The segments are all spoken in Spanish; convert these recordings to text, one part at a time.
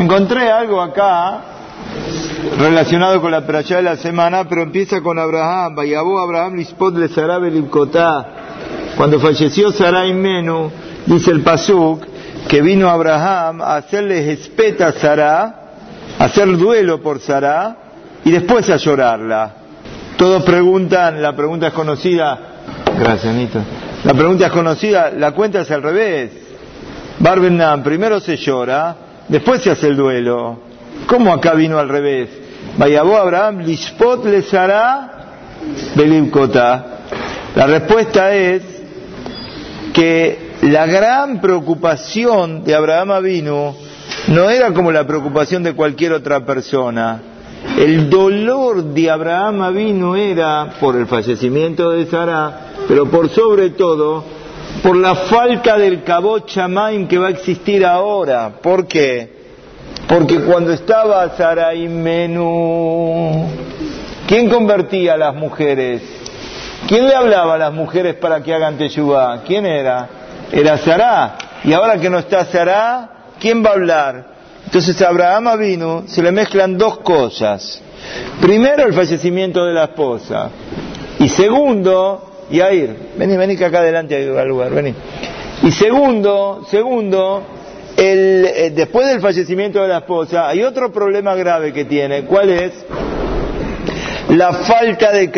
Encontré algo acá relacionado con la perashá de la semana, pero empieza con Abraham. Vayabó Abraham lispot le Cuando falleció Sarai Menú, dice el Pasuk, que vino Abraham a hacerle espeta a Sarah, a hacer duelo por Sarah, y después a llorarla. Todos preguntan, la pregunta es conocida, gracias Anita, la pregunta es conocida, la cuenta es al revés. Barbenam, primero se llora, después se hace el duelo. ¿Cómo acá vino al revés? Vayabó Abraham, Lishpot les hará Belimkota. La respuesta es que la gran preocupación de Abraham vino no era como la preocupación de cualquier otra persona. El dolor de Abraham vino era por el fallecimiento de Sara, pero por sobre todo por la falta del cabot chamaim que va a existir ahora. ¿Por qué? Porque cuando estaba Sarai Menú, ¿quién convertía a las mujeres? ¿Quién le hablaba a las mujeres para que hagan teshuvah? ¿Quién era? Era Sará. Y ahora que no está Sará, ¿quién va a hablar? Entonces a Abraham vino, se le mezclan dos cosas. Primero el fallecimiento de la esposa. Y segundo, Yair, vení, vení que acá adelante hay lugar, vení. Y segundo, segundo, el, eh, después del fallecimiento de la esposa, hay otro problema grave que tiene. ¿Cuál es? La falta de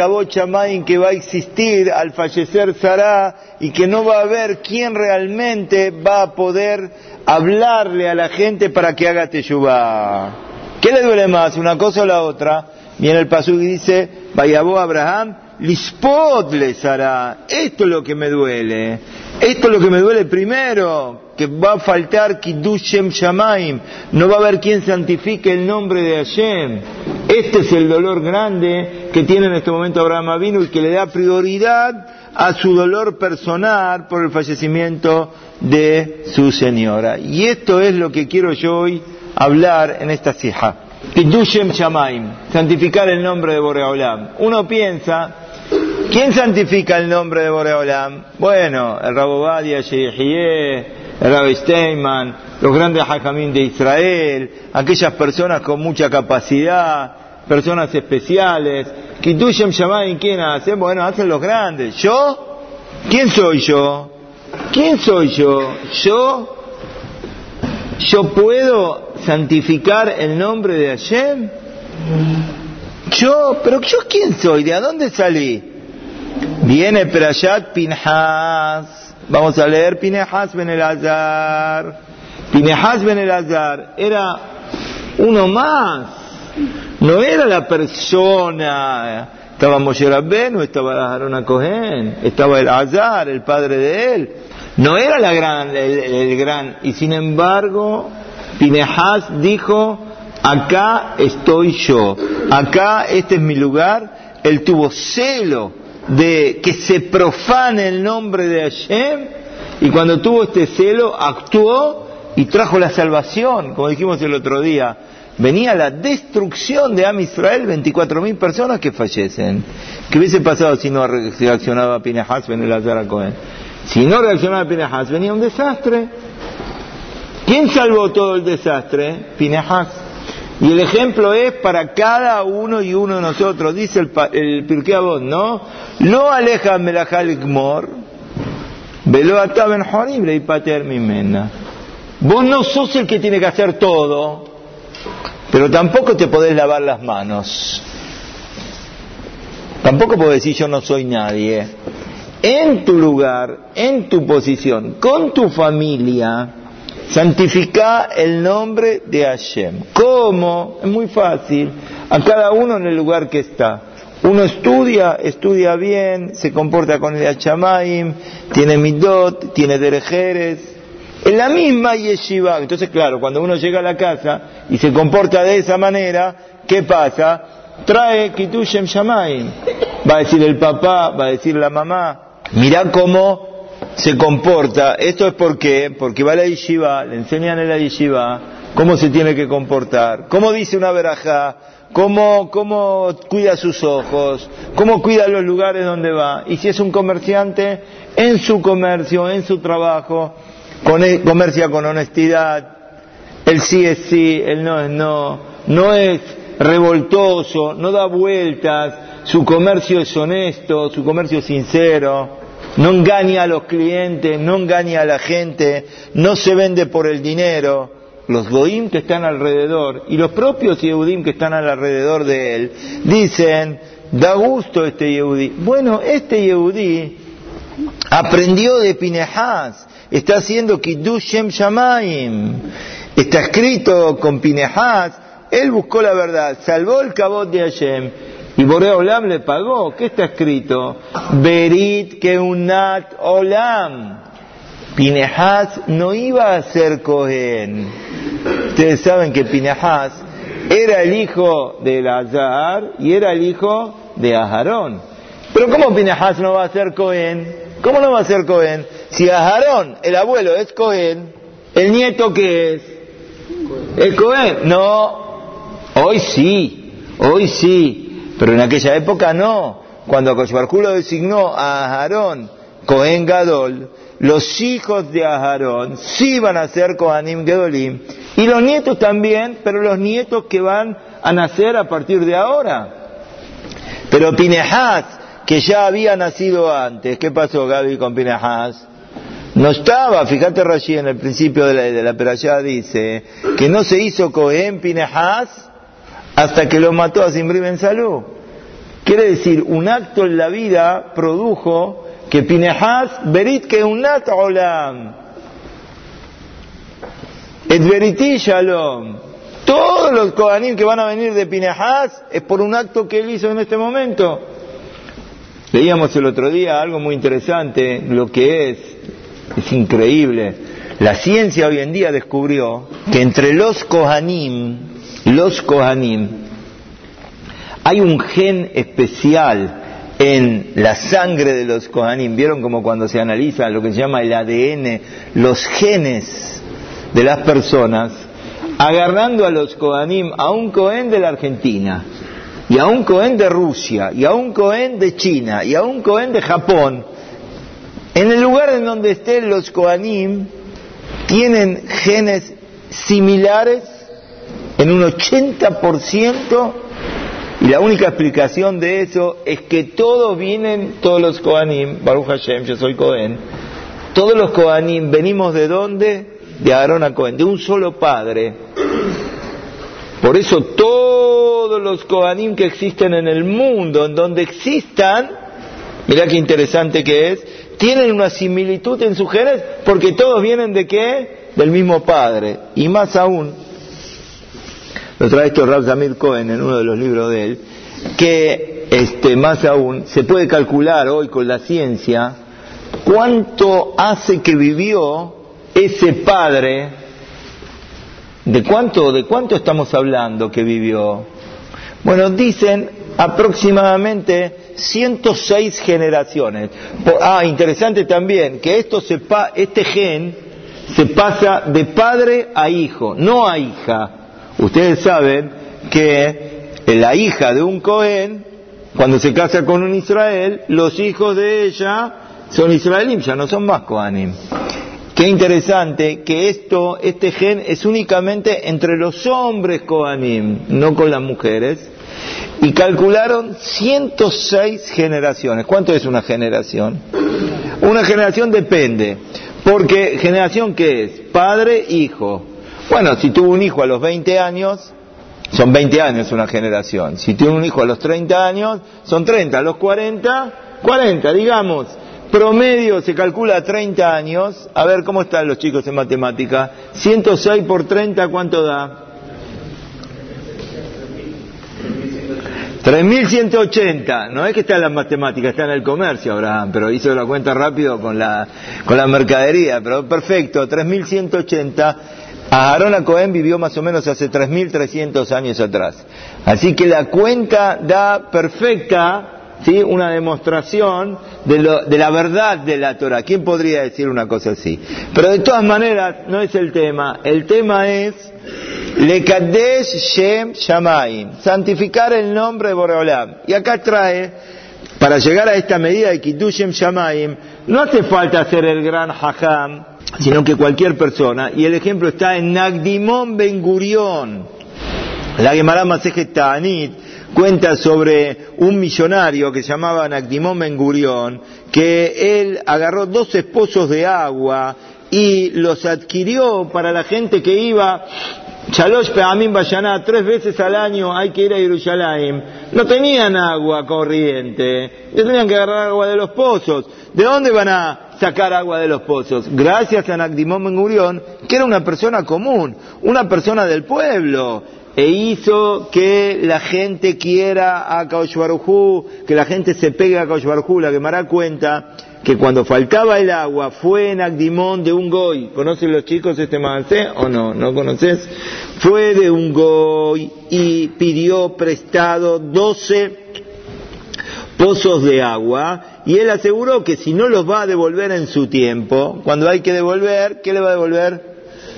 Main que va a existir al fallecer Sarah y que no va a haber quién realmente va a poder hablarle a la gente para que haga teshuvah. ¿Qué le duele más, una cosa o la otra? Viene el pasú y dice, Vayabó Abraham, Lispot les hará. Esto es lo que me duele. Esto es lo que me duele primero, que va a faltar Kiddushem Shamaim. No va a haber quien santifique el nombre de Hashem. Este es el dolor grande que tiene en este momento Abraham Avinu y que le da prioridad a su dolor personal por el fallecimiento de su señora. Y esto es lo que quiero yo hoy hablar en esta sija. Kiddushem Shamaim, santificar el nombre de Boreolam. Uno piensa ¿Quién santifica el nombre de Boreolam? Bueno, el Rabobadia, el Rabbi Steinman, los grandes hajamín de Israel, aquellas personas con mucha capacidad, personas especiales. Kitushem Shamayim, ¿quién hace? Bueno, hacen los grandes. ¿Yo? ¿Quién soy yo? ¿Quién soy yo? Yo, yo puedo santificar el nombre de Hashem. Yo, pero yo quién soy? ¿De dónde salí? Viene Perashat Pinhas. Vamos a leer Pinhas Ben Elazar. Pinhas Ben Elazar era uno más. No era la persona. Estaba Moshe Rabbenu, estaba Aaron Cohen, estaba el Azar, el padre de él. No era la gran, el, gran. Y sin embargo, Pinehas dijo, acá estoy yo, acá este es mi lugar. Él tuvo celo de que se profane el nombre de Hashem y cuando tuvo este celo actuó y trajo la salvación, como dijimos el otro día. Venía la destrucción de Am Israel, 24.000 personas que fallecen. ¿Qué hubiese pasado si no reaccionaba Pinehas Ben el Cohen? Si no reaccionaba Pinehas, venía un desastre. ¿Quién salvó todo el desastre? Pinehas. Y el ejemplo es para cada uno y uno de nosotros. Dice el, el Pirkei ¿no? No aleja melajal gmor, velo ataben horim y pater mimena. Vos no sos el que tiene que hacer todo, pero tampoco te podés lavar las manos. Tampoco podés decir yo no soy nadie. En tu lugar, en tu posición, con tu familia, santifica el nombre de Hashem. ¿Cómo? Es muy fácil. A cada uno en el lugar que está. Uno estudia, estudia bien, se comporta con el Hachamaim, tiene midot, tiene derejeres, en la misma yeshiva. Entonces, claro, cuando uno llega a la casa y se comporta de esa manera, ¿qué pasa? Trae Kitushem Shamaim. Va a decir el papá, va a decir la mamá. Mirá cómo se comporta. Esto es porque, porque va a la yeshiva, le enseñan en la yeshiva cómo se tiene que comportar. ¿Cómo dice una verajá? cómo, cómo cuida sus ojos, cómo cuida los lugares donde va. Y si es un comerciante, en su comercio, en su trabajo, con, e, comercia con honestidad, el sí es sí, el no es no, no es revoltoso, no da vueltas, su comercio es honesto, su comercio es sincero, no engaña a los clientes, no engaña a la gente, no se vende por el dinero. Los goim que están alrededor y los propios Yehudim que están alrededor de él dicen, da gusto este Yehudí. Bueno, este Yehudí aprendió de Pinehas, está haciendo Kiddush Shem Shamaim, está escrito con Pinehas, él buscó la verdad, salvó el cabot de Hashem y Borea Olam le pagó. ¿Qué está escrito? Berit Keunat Olam. Pinehas no iba a ser Cohen. Ustedes saben que Pinehas era el hijo de Lazar y era el hijo de Aharón. Pero ¿cómo Pinehas no va a ser Cohen? ¿Cómo no va a ser Cohen? Si Aharón, el abuelo, es Cohen, ¿el nieto qué es? ¿El Cohen? No, hoy sí, hoy sí. Pero en aquella época no. Cuando lo designó a Aharón Cohen Gadol, los hijos de Aharón sí van a ser Kohanim Gedolim. Y los nietos también, pero los nietos que van a nacer a partir de ahora. Pero Pinehas, que ya había nacido antes, ¿qué pasó Gaby con Pinehas? No estaba, fíjate Rashi en el principio de la, de la dice que no se hizo Cohen Pinehas hasta que lo mató a Simri Ben. Quiere decir, un acto en la vida produjo que Pinehas berit que unat olam. Et beriti shalom. Todos los Kohanim que van a venir de Pinehas es por un acto que él hizo en este momento. Leíamos el otro día algo muy interesante, lo que es, es increíble. La ciencia hoy en día descubrió que entre los Kohanim, los Kohanim, hay un gen especial en la sangre de los Kohanim. ¿Vieron como cuando se analiza lo que se llama el ADN, los genes de las personas, agarrando a los Kohanim, a un Kohen de la Argentina, y a un Kohen de Rusia, y a un Kohen de China, y a un Kohen de Japón, en el lugar en donde estén los Kohanim, tienen genes similares en un 80% y la única explicación de eso es que todos vienen, todos los Kohanim, Baruch Hashem, yo soy Kohen, todos los Kohanim venimos de dónde? De Aarón a Cohen, de un solo padre. Por eso todos los Kohanim que existen en el mundo, en donde existan, mirá qué interesante que es, tienen una similitud en sus genes porque todos vienen de qué? Del mismo padre. Y más aún, lo trae esto Rav Zamir Cohen en uno de los libros de él, que este, más aún se puede calcular hoy con la ciencia cuánto hace que vivió ese padre, de cuánto, de cuánto estamos hablando que vivió. Bueno, dicen aproximadamente 106 generaciones. Ah, interesante también que esto este gen se pasa de padre a hijo, no a hija. Ustedes saben que la hija de un Cohen, cuando se casa con un Israel, los hijos de ella son israelín, ya no son más Kohanim. Qué interesante que esto, este gen es únicamente entre los hombres Kohanim, no con las mujeres. Y calcularon 106 generaciones. ¿Cuánto es una generación? Una generación depende. Porque generación qué es? Padre, hijo. Bueno, si tuvo un hijo a los 20 años, son 20 años una generación. Si tiene un hijo a los 30 años, son 30. A los 40, 40, digamos. Promedio se calcula 30 años. A ver cómo están los chicos en matemática. 106 por 30, ¿cuánto da? 3.180, no es que está en la matemática, está en el comercio, Abraham, pero hizo la cuenta rápido con la, con la mercadería, pero perfecto, 3.180 Aarón Cohen vivió más o menos hace 3.300 años atrás. Así que la cuenta da perfecta, ¿sí? Una demostración de, la verdad de la Torah. ¿Quién podría decir una cosa así? Pero de todas maneras, no es el tema. El tema es Lekadesh Shem Shamaim, santificar el nombre de Boreolam. Y acá trae, para llegar a esta medida de Shem Shamaim, no hace falta hacer el gran hajam sino que cualquier persona. Y el ejemplo está en Nagdimon Ben Gurion. La Gemara Masejet Ta'anit cuenta sobre un millonario que se llamaba Nagdimon Ben Gurion, que él agarró dos esposos de agua y los adquirió para la gente que iba Chalosh Peamim Bayaná, tres veces al año hay que ir a Jerusalén. No tenían agua corriente, tenían que agarrar agua de los pozos. ¿De dónde van a sacar agua de los pozos? Gracias a Nagdimón Ben que era una persona común, una persona del pueblo, e hizo que la gente quiera a Kaush que la gente se pegue a Kaush La que me hará cuenta que cuando faltaba el agua fue en Agdimón de un goy. ¿Conocen los chicos este mancé o no? ¿No conoces? Fue de un goy y pidió prestado doce pozos de agua y él aseguró que si no los va a devolver en su tiempo, cuando hay que devolver, ¿qué le va a devolver?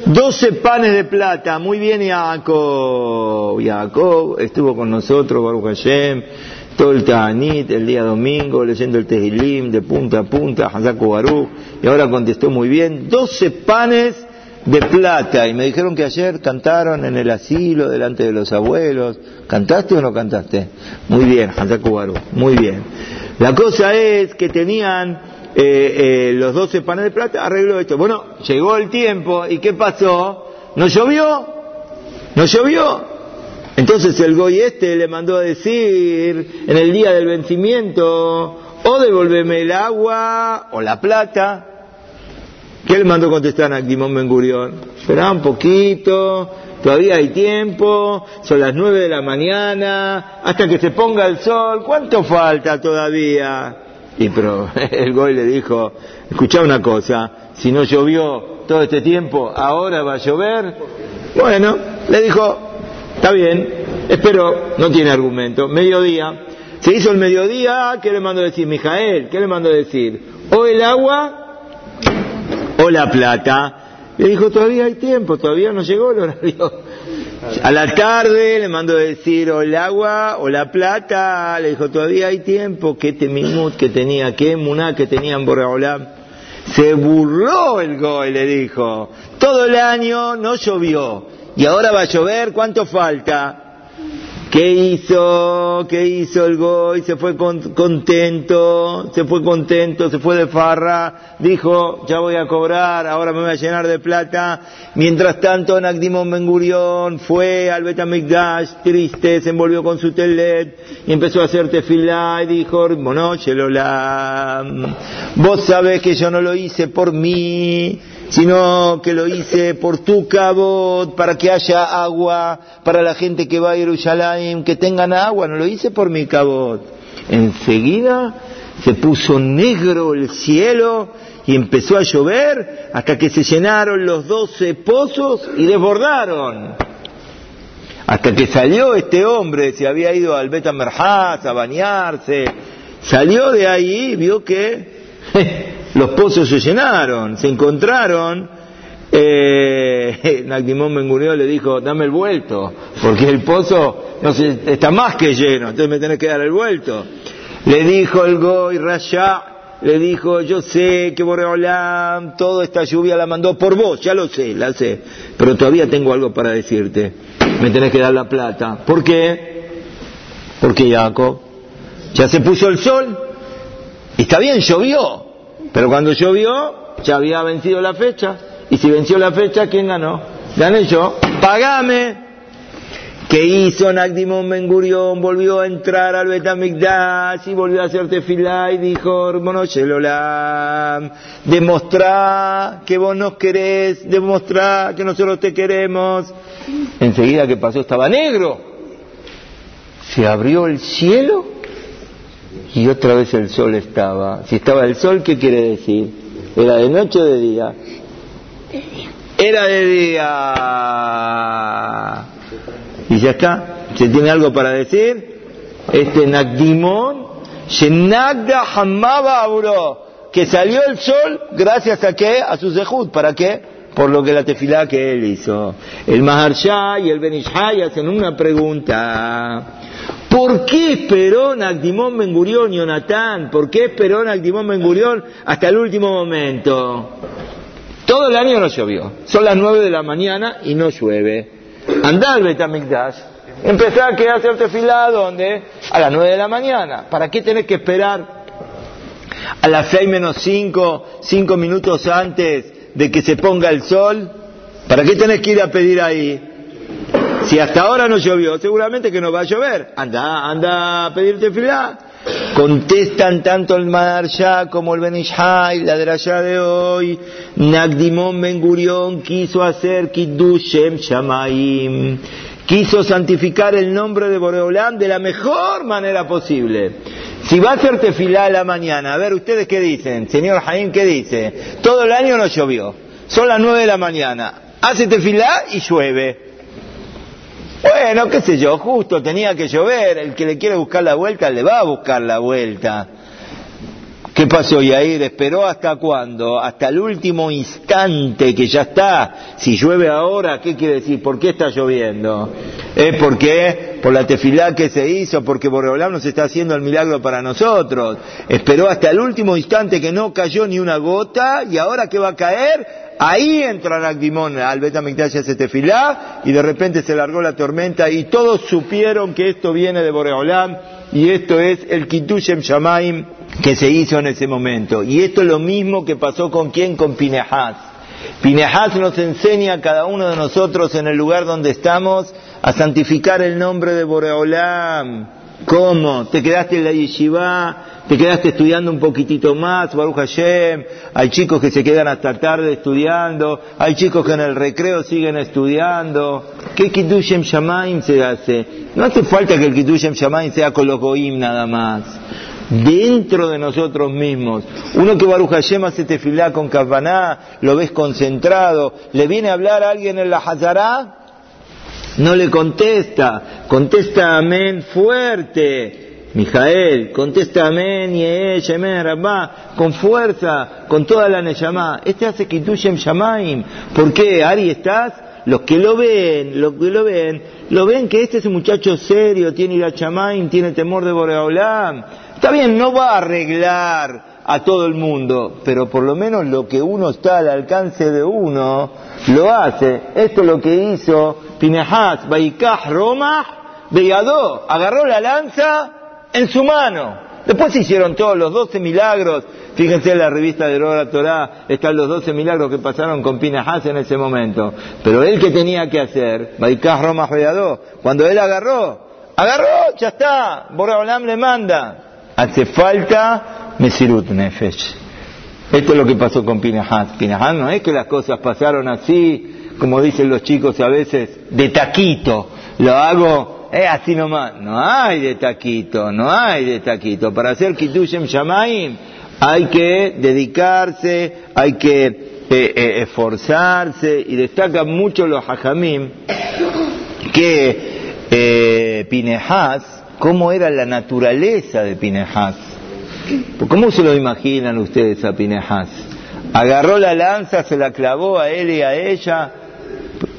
Doce panes de plata, muy bien Jacob. Jacob estuvo con nosotros, Baruch Hashem, todo el Ta'anit, el día domingo, leyendo el Tehilim de punta a punta, Baruch, y ahora contestó muy bien, doce panes de plata, y me dijeron que ayer cantaron en el asilo, delante de los abuelos, ¿cantaste o no cantaste? Muy bien, Baruch, muy bien. La cosa es que tenían eh, eh, los doce panes de plata, arregló esto. Bueno, llegó el tiempo, ¿y qué pasó? ¿No llovió? ¿No llovió? Entonces el goy este le mandó a decir en el día del vencimiento, o devolveme el agua o la plata. ¿Qué le mandó contestar a Dimón Ben? Esperá un poquito, todavía hay tiempo, son las nueve de la mañana, hasta que se ponga el sol, ¿cuánto falta todavía? Y pero el goy le dijo, escuchá una cosa, si no llovió todo este tiempo, ahora va a llover. Bueno, le dijo, Está bien, espero, no tiene argumento. Mediodía. Se hizo el mediodía, ¿qué le mando a decir, Mijael? ¿Qué le mando a decir? O el agua o la plata. Le dijo, todavía hay tiempo, todavía no llegó el horario. A la tarde le mando a decir o el agua o la plata. Le dijo, todavía hay tiempo. ¿Qué temimut que tenía? ¿Qué muná que tenía en Borreolá? Se burló el goy, le dijo. Todo el año no llovió y ahora va a llover, ¿cuánto falta? ¿Qué hizo? ¿Qué hizo el Goy? Se fue contento, se fue contento, se fue de farra, dijo, ya voy a cobrar, ahora me voy a llenar de plata. Mientras tanto, Nagdimon Ben fue al Betamigdash, triste, se envolvió con su telet y empezó a hacer tefilá y dijo, bueno, vos sabés que yo no lo hice por mí, sino que lo hice por tu cabot, para que haya agua para la gente que va a Jerusalén, que tengan agua, no lo hice por mi cabot. Enseguida se puso negro el cielo y empezó a llover hasta que se llenaron los doce pozos y desbordaron. Hasta que salió este hombre, se había ido al Betamerhaz a bañarse, salió de ahí vio que los pozos se llenaron, se encontraron. Eh, Nagdimón le dijo, dame el vuelto, porque el pozo no sé, está más que lleno, entonces me tenés que dar el vuelto. Le dijo el Goy Rasha, le dijo, yo sé que Boreolam, toda esta lluvia la mandó por vos, ya lo sé, la sé, pero todavía tengo algo para decirte, me tenés que dar la plata. ¿Por qué? Porque Jacob, ya se puso el sol, y está bien, llovió, pero cuando llovió, ya había vencido la fecha. Y si venció la fecha, ¿quién ganó? Gané yo. Pagame. ¿Qué hizo Nagdimon Ben Volvió a entrar al Betamigdash y volvió a hacer tefilá y dijo, hermano Shelolam, demostrá que vos nos querés, demostrá que nosotros te queremos. Enseguida que pasó estaba negro. Se abrió el cielo y otra vez el sol estaba. Si estaba el sol, ¿qué quiere decir? ¿Era de noche o de día? Era de día. Y ya está. ¿Se tiene algo para decir? Este Nagdimon, Shenagda Hamaba que salió el sol gracias a qué? A su zehut. ¿Para qué? Por lo que la tefilá que él hizo. El Maharsha y el Benishai hacen una pregunta. ¿Por qué esperó Nagdimón Ben Gurión, Jonathan? ¿Por qué esperó Nagdimón Ben Gurión hasta el último momento? Todo el año no llovió. Son las nueve de la mañana y no llueve. Andá al Betamikdash. Empezá a quedarse hacerte tefilá, ¿dónde? A las nueve de la mañana. ¿Para qué tenés que esperar a las seis menos cinco, cinco minutos antes de que se ponga el sol? ¿Para qué tenés que ir a pedir ahí? Si hasta ahora no llovió, seguramente que no va a llover. Anda, anda a pedirte fila. Contestan tanto el Marsha como el Benishai, la de allá de hoy. Nagdimon Ben Gurion quiso hacer Kiddushem Shamaim. Quiso santificar el nombre de Boreolán de la mejor manera posible. Si va a hacer tefilá a la mañana, a ver ustedes qué dicen, señor Jaim, ¿qué dice? Todo el año no llovió, son las nueve de la mañana, hace tefilá y llueve. Bueno, qué sé yo, justo tenía que llover, el que le quiere buscar la vuelta le va a buscar la vuelta. ¿Qué pasó, Yair? ¿Esperó hasta cuándo? Hasta el último instante que ya está. Si llueve ahora, ¿qué quiere decir? ¿Por qué está lloviendo? ¿Es porque Por la tefilá que se hizo, porque Borreolán nos está haciendo el milagro para nosotros. Esperó hasta el último instante que no cayó ni una gota y ahora que va a caer, Ahí entra Nagdimón al Betamikdash ese tefilá y de repente se largó la tormenta y todos supieron que esto viene de Boreolam y esto es el Kitushem Shamaim que se hizo en ese momento. Y esto es lo mismo que pasó con quién, con Pinehaz. Pinehaz nos enseña a cada uno de nosotros en el lugar donde estamos a santificar el nombre de Boreolam. ¿Cómo? ¿Te quedaste en la yeshiva? te quedaste estudiando un poquitito más, Baruch Hashem, hay chicos que se quedan hasta tarde estudiando, hay chicos que en el recreo siguen estudiando. ¿Qué Kidushem Shamaim se hace? No hace falta que el Kidushem Shamaim sea con los Goim nada más. Dentro de nosotros mismos. Uno que Baruch Hashem hace tefilá con Kavaná, lo ves concentrado, le viene a hablar a alguien en la Hazará, no le contesta, contesta amén fuerte. Mijael, contesta amén, Yemen, Rabá, con fuerza, con toda la Neyamá. Este hace Kitushem Shamaim. ¿Por qué? Ari, ¿estás? Los que lo ven, los que lo ven, lo ven que este es un muchacho serio, tiene ira Shamaim, tiene temor de Boreolam. Está bien, no va a arreglar a todo el mundo, pero por lo menos lo que uno está al alcance de uno, lo hace. Esto es lo que hizo Pinehas, Baikah, Roma, Beyadó, agarró la lanza en su mano. Después se hicieron todos los doce milagros. Fíjense en la revista de Rora Torah, están los doce milagros que pasaron con Pinahas en ese momento. Pero él que tenía que hacer, Baikás Roma cuando él agarró, agarró, ya está, Boraholam le manda. Hace falta Mesirut Nefesh. Esto es lo que pasó con Pinahas. Pinahas no es que las cosas pasaron así, como dicen los chicos a veces, de taquito. Lo hago es así nomás. No hay de taquito, no hay de taquito. Para hacer Kitushem Shamaim hay que dedicarse, hay que eh, eh, esforzarse y destacan mucho los hajamim que eh, Pinehas, cómo era la naturaleza de Pinehas. ¿Cómo se lo imaginan ustedes a Pinehas? Agarró la lanza, se la clavó a él y a ella.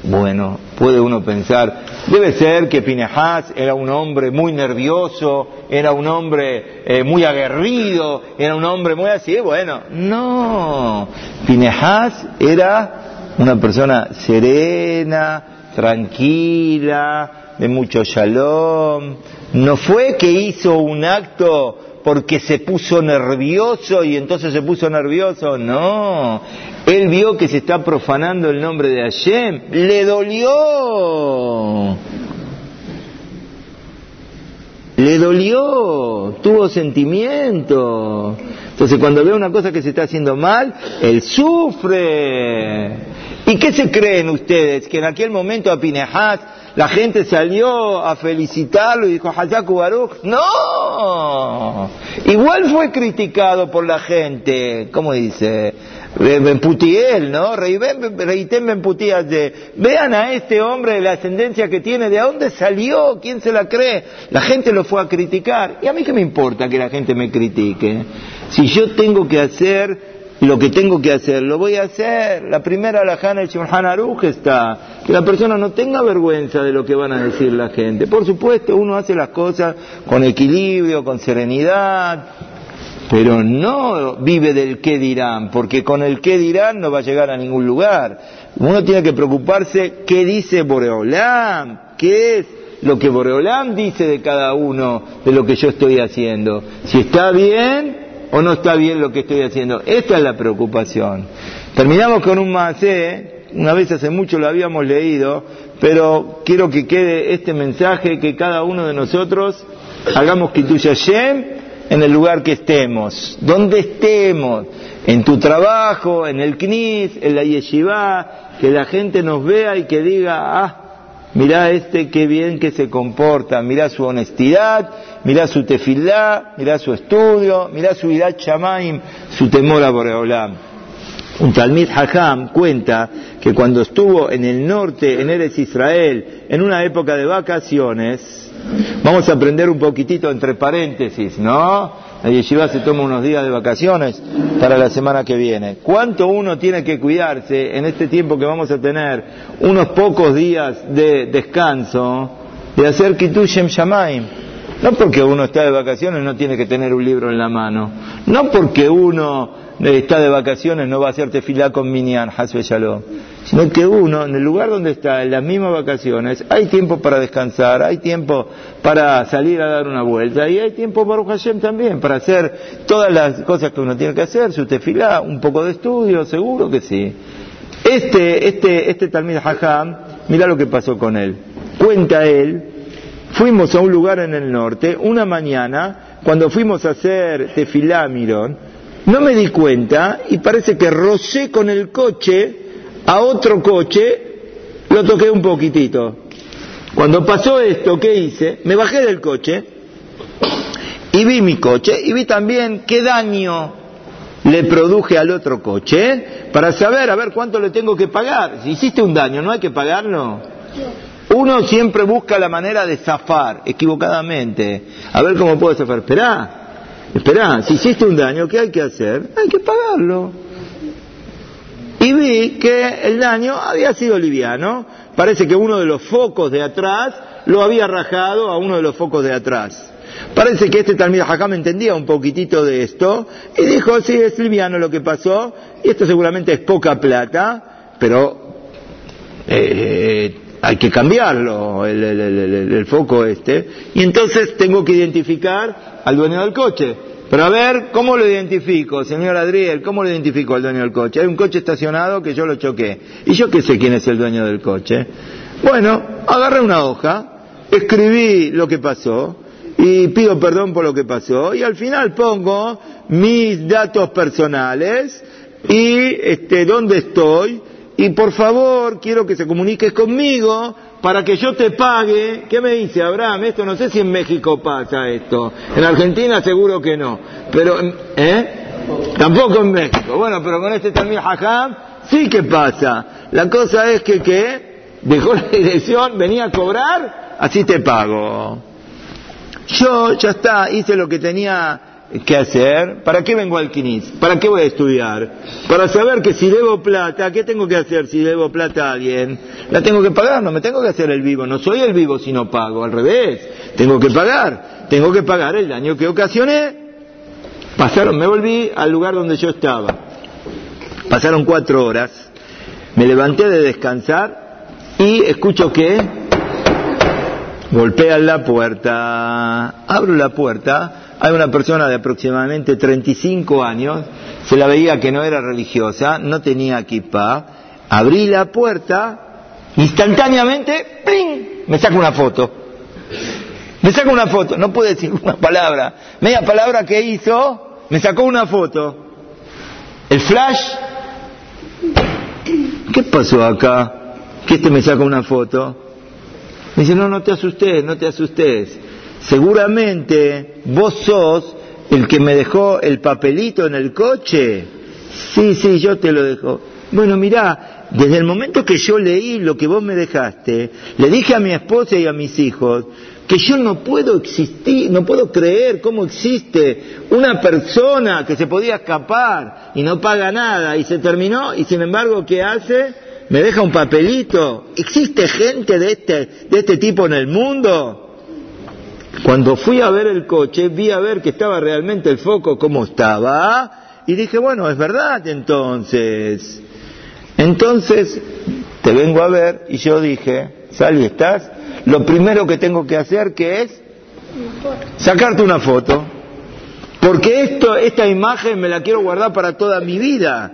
Bueno, puede uno pensar, Debe ser que Pinehas era un hombre muy nervioso, era un hombre eh, muy aguerrido, era un hombre muy así. Bueno, no. Pinehas era una persona serena, tranquila, de mucho shalom. No fue que hizo un acto porque se puso nervioso y entonces se puso nervioso, no. Él vio que se está profanando el nombre de Hashem, le dolió. Le dolió, tuvo sentimiento. Entonces cuando ve una cosa que se está haciendo mal, él sufre. ¿Y qué se creen ustedes? Que en aquel momento a Pinehas la gente salió a felicitarlo y dijo, Hayaku Baruch. No, igual fue criticado por la gente, ¿cómo dice? Putiel, ¿no? Reitem de Vean a este hombre la ascendencia que tiene, de dónde salió, quién se la cree. La gente lo fue a criticar. ¿Y a mí qué me importa que la gente me critique? Si yo tengo que hacer lo que tengo que hacer, lo voy a hacer. La primera alajana el Shulchan Aruj está, que la persona no tenga vergüenza de lo que van a decir la gente. Por supuesto, uno hace las cosas con equilibrio, con serenidad, pero no vive del qué dirán, porque con el qué dirán no va a llegar a ningún lugar. Uno tiene que preocuparse qué dice Boreolam, qué es lo que Boreolam dice de cada uno de lo que yo estoy haciendo. Si está bien o no está bien lo que estoy haciendo. Esta es la preocupación. Terminamos con un macé, una vez hace mucho lo habíamos leído, pero quiero que quede este mensaje que cada uno de nosotros hagamos Kitush Hashem en el lugar que estemos, donde estemos, en tu trabajo, en el Knis, en la Yeshiva, que la gente nos vea y que diga, ah, mirá este qué bien que se comporta, mirá su honestidad, mirá su tefilá, mirá su estudio, mirá su irat shamaim, su temor a Boreolam. Un Talmid Hajam cuenta que cuando estuvo en el norte, en Eres Israel, en una época de vacaciones, vamos a aprender un poquitito entre paréntesis, ¿no? La yeshiva se toma unos días de vacaciones para la semana que viene. ¿Cuánto uno tiene que cuidarse en este tiempo que vamos a tener unos pocos días de descanso de hacer Kitushem Shamaim? No porque uno está de vacaciones no tiene que tener un libro en la mano. No porque uno está de vacaciones no va a hacer tefilá con Minyan, Hasbe. Sino que uno, en el lugar donde está, en las mismas vacaciones, hay tiempo para descansar, hay tiempo para salir a dar una vuelta, y hay tiempo para Hashem también, para hacer todas las cosas que uno tiene que hacer, su tefilá, un poco de estudio, seguro que sí. Este, este, este Talmid Hajam, mira lo que pasó con él. Cuenta él, fuimos a un lugar en el norte, una mañana, cuando fuimos a hacer tefilá Mirón, no me di cuenta y parece que rocé con el coche a otro coche, lo toqué un poquitito. Cuando pasó esto, ¿qué hice? Me bajé del coche y vi mi coche y vi también qué daño le produje al otro coche para saber a ver cuánto le tengo que pagar. Si hiciste un daño, ¿no hay que pagarlo? Uno siempre busca la manera de zafar, equivocadamente. A ver cómo puedo zafar. Esperá, Esperá, si hiciste un daño, ¿qué hay que hacer? Hay que pagarlo. Y vi que el daño había sido liviano. Parece que uno de los focos de atrás lo había rajado a uno de los focos de atrás. Parece que este Talmud Hakam entendía un poquitito de esto y dijo, sí, es liviano lo que pasó, y esto seguramente es poca plata, pero eh, hay que cambiarlo, el, foco este, y entonces tengo que identificar al dueño del coche. Pero a ver, ¿cómo lo identifico, señor Adriel? ¿Cómo lo identifico al dueño del coche? Hay un coche estacionado que yo lo choqué. ¿Y yo qué sé quién es el dueño del coche? Bueno, agarré una hoja, escribí lo que pasó y pido perdón por lo que pasó y al final pongo mis datos personales y este, dónde estoy y por favor quiero que se comuniques conmigo para que yo te pague. ¿Qué me dice Abraham? Esto no sé si en México pasa esto. En Argentina seguro que no. Pero, ¿eh? Tampoco en México. Bueno, pero con este también Hajam sí que pasa. La cosa es que, ¿qué? Dejó la dirección, venía a cobrar, así te pago. Yo ya está, hice lo que tenía ¿Qué hacer? ¿Para qué vengo al Quinis? ¿Para qué voy a estudiar? Para saber que si debo plata, ¿qué tengo que hacer si debo plata a alguien? La tengo que pagar, no me tengo que hacer el vivo, no soy el vivo si no pago, al revés, tengo que pagar, tengo que pagar el daño que ocasioné. Pasaron, me volví al lugar donde yo estaba. Pasaron cuatro horas, me levanté de descansar y escucho que golpean la puerta, abro la puerta, hay una persona de aproximadamente 35 años, se la veía que no era religiosa, no tenía equipa, abrí la puerta, instantáneamente, ¡ping! me saca una foto. Me saca una foto, no puede decir una palabra. Media palabra que hizo, me sacó una foto. El flash, ¿qué pasó acá? Que este me saca una foto. Me dice, no, no te asustes, no te asustes seguramente vos sos el que me dejó el papelito en el coche. Sí, sí, yo te lo dejo. Bueno, mirá, desde el momento que yo leí lo que vos me dejaste, le dije a mi esposa y a mis hijos que yo no puedo existir, no puedo creer cómo existe una persona que se podía escapar y no paga nada y se terminó y sin embargo, ¿qué hace? Me deja un papelito. ¿Existe gente de este, de este tipo en el mundo? Cuando fui a ver el coche, vi a ver que estaba realmente el foco como estaba, y dije, bueno, es verdad entonces. Entonces, te vengo a ver, y yo dije, Salvi, ¿estás? Lo primero que tengo que hacer, que es? Sacarte una foto. Porque esto, esta imagen me la quiero guardar para toda mi vida.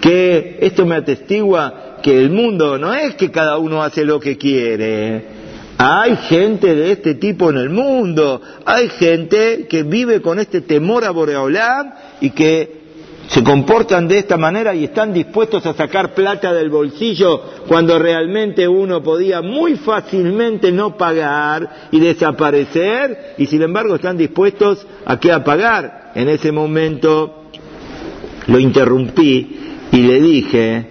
Que esto me atestigua que el mundo no es que cada uno hace lo que quiere. Hay gente de este tipo en el mundo. Hay gente que vive con este temor a Boreolam y que se comportan de esta manera y están dispuestos a sacar plata del bolsillo cuando realmente uno podía muy fácilmente no pagar y desaparecer y sin embargo están dispuestos a qué a pagar. En ese momento lo interrumpí y le dije,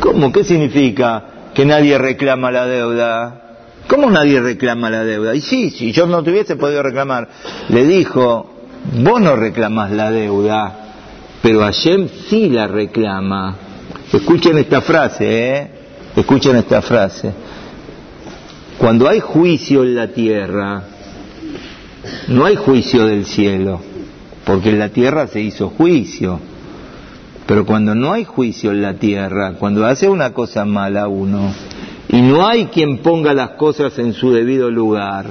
¿cómo? ¿Qué significa que nadie reclama la deuda? ¿Cómo nadie reclama la deuda? Y sí, si yo no tuviese podido reclamar, le dijo, vos no reclamas la deuda, pero Hashem sí la reclama. Escuchen esta frase, ¿eh? Escuchen esta frase. Cuando hay juicio en la tierra, no hay juicio del cielo, porque en la tierra se hizo juicio. Pero cuando no hay juicio en la tierra, cuando hace una cosa mala uno, y no hay quien ponga las cosas en su debido lugar,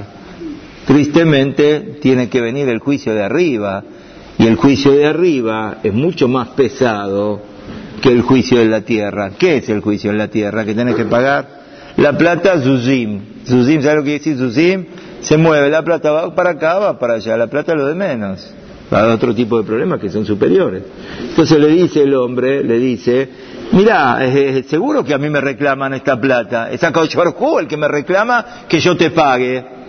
tristemente tiene que venir el juicio de arriba y el juicio de arriba es mucho más pesado que el juicio de la tierra. ¿Qué es el juicio de la tierra? Que tenés que pagar la plata Zuzim. Zuzim, ¿sabes lo que decir Zuzim? Se mueve, la plata va para acá, va para allá, la plata lo de menos. Va a otro tipo de problemas que son superiores. Entonces le dice el hombre, le dice, mira, seguro que a mí me reclaman esta plata. Es a el que me reclama que yo te pague.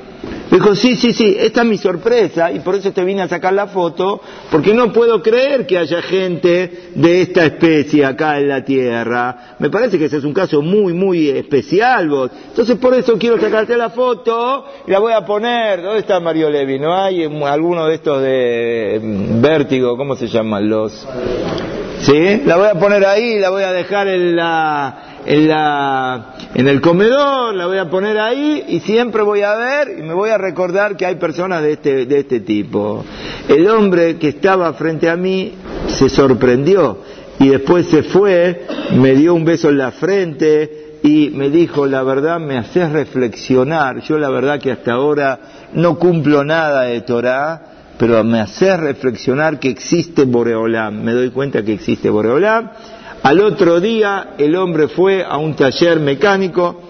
Dijo, sí, sí, sí, esta es mi sorpresa y por eso te vine a sacar la foto, porque no puedo creer que haya gente de esta especie acá en la Tierra. Me parece que ese es un caso muy, muy especial vos. Entonces por eso quiero sacarte la foto y la voy a poner. ¿Dónde está Mario Levi? ¿No hay alguno de estos de mm, vértigo? ¿Cómo se llaman los? ¿Sí? La voy a poner ahí, la voy a dejar en la en, la, en el comedor, la voy a poner ahí y siempre voy a ver y me voy a recordar que hay personas de este, de este tipo. El hombre que estaba frente a mí se sorprendió y después se fue, me dio un beso en la frente y me dijo, la verdad me haces reflexionar, yo la verdad que hasta ahora no cumplo nada de Torah, pero me haces reflexionar que existe Boreolam, me doy cuenta que existe Boreolam al otro día el hombre fue a un taller mecánico,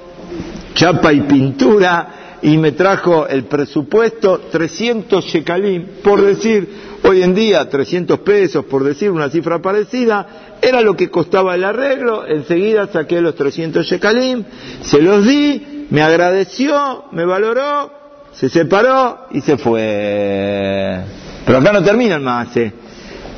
chapa y pintura, y me trajo el presupuesto 300 shekalim, por decir, hoy en día 300 pesos, por decir una cifra parecida, era lo que costaba el arreglo, enseguida saqué los 300 shekalim, se los di, me agradeció, me valoró, se separó y se fue. Pero acá no termina el Maase.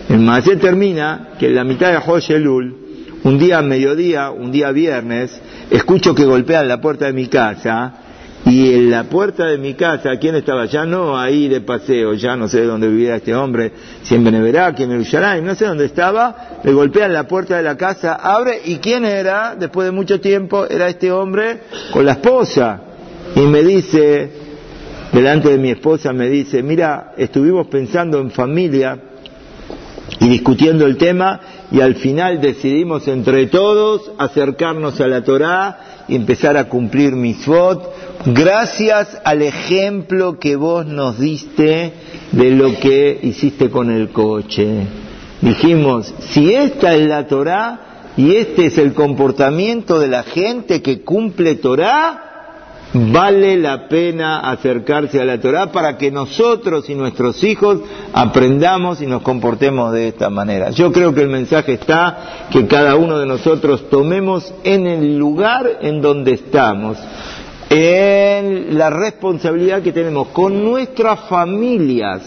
El Maase termina que en la mitad de Elul un día mediodía, un día viernes, escucho que golpean la puerta de mi casa y en la puerta de mi casa, ¿quién estaba? Ya no ahí de paseo, ya no sé dónde vivía este hombre, si en Beneverak, en el no sé dónde estaba, le golpean la puerta de la casa, abre, ¿y quién era? Después de mucho tiempo, era este hombre con la esposa. Y me dice, delante de mi esposa, me dice, mira, estuvimos pensando en familia y discutiendo el tema y al final decidimos entre todos acercarnos a la Torá y empezar a cumplir mitzvot gracias al ejemplo que vos nos diste de lo que hiciste con el coche. Dijimos, si esta es la Torá y este es el comportamiento de la gente que cumple Torá, vale la pena acercarse a la Torah para que nosotros y nuestros hijos aprendamos y nos comportemos de esta manera. Yo creo que el mensaje está que cada uno de nosotros tomemos en el lugar en donde estamos, en la responsabilidad que tenemos con nuestras familias,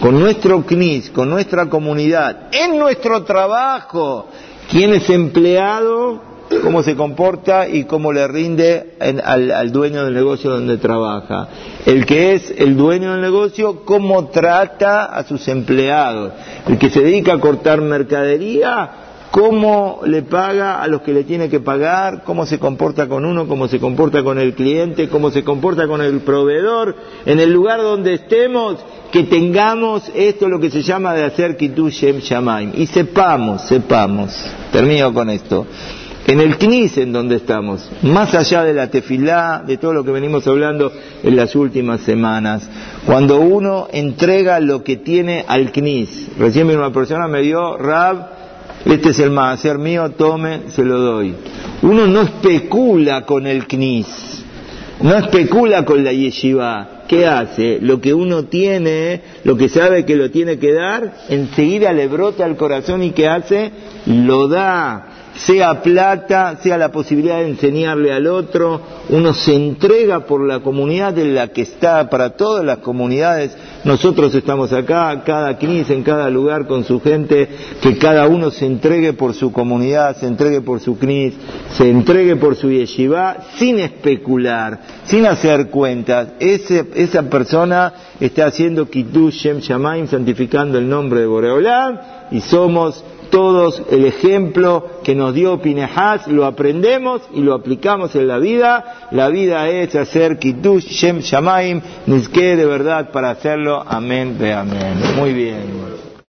con nuestro CNIS, con nuestra comunidad, en nuestro trabajo, quien es empleado cómo se comporta y cómo le rinde al, dueño del negocio donde trabaja. El que es el dueño del negocio, cómo trata a sus empleados. El que se dedica a cortar mercadería, cómo le paga a los que le tiene que pagar, cómo se comporta con uno, cómo se comporta con el cliente, cómo se comporta con el proveedor, en el lugar donde estemos, que tengamos esto lo que se llama de hacer Kitu Shem Shamaim. Y sepamos, sepamos, termino con esto, en el CNIS en donde estamos, más allá de la tefilá, de todo lo que venimos hablando en las últimas semanas, cuando uno entrega lo que tiene al CNIS, recién una persona me dio, Rab, este es el ser mío, tome, se lo doy. Uno no especula con el CNIS, no especula con la yeshiva. ¿Qué hace? Lo que uno tiene, lo que sabe que lo tiene que dar, enseguida le brota al corazón y ¿qué hace? Lo da sea plata, sea la posibilidad de enseñarle al otro, uno se entrega por la comunidad en la que está, para todas las comunidades, nosotros estamos acá, cada CNIS en cada lugar con su gente, que cada uno se entregue por su comunidad, se entregue por su CNIS, se entregue por su yeshiva, sin especular, sin hacer cuentas. esa persona está haciendo Kiddush Shem Shamaim, santificando el nombre de Boreolam, y somos todos el ejemplo que nos dio Pinehas, lo aprendemos y lo aplicamos en la vida. La vida es hacer Kiddush Shem Shamaim, Nizke de verdad para hacerlo. Amén, de amén. Muy bien.